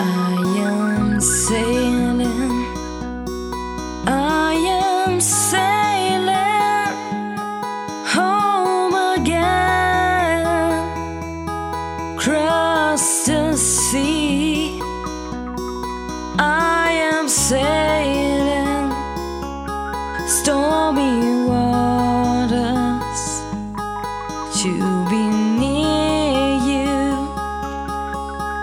am sailing. I am sailing home again. Cross the sea. I am sailing stormy waters to be near you,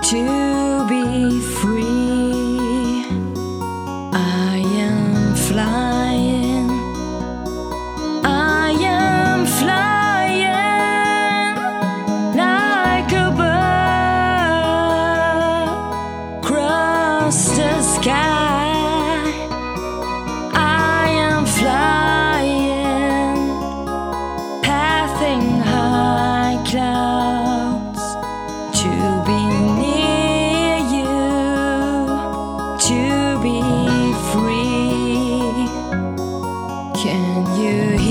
to be free. I am flying. I am flying like a bird across the sky. I am flying, passing high clouds to be free. Can you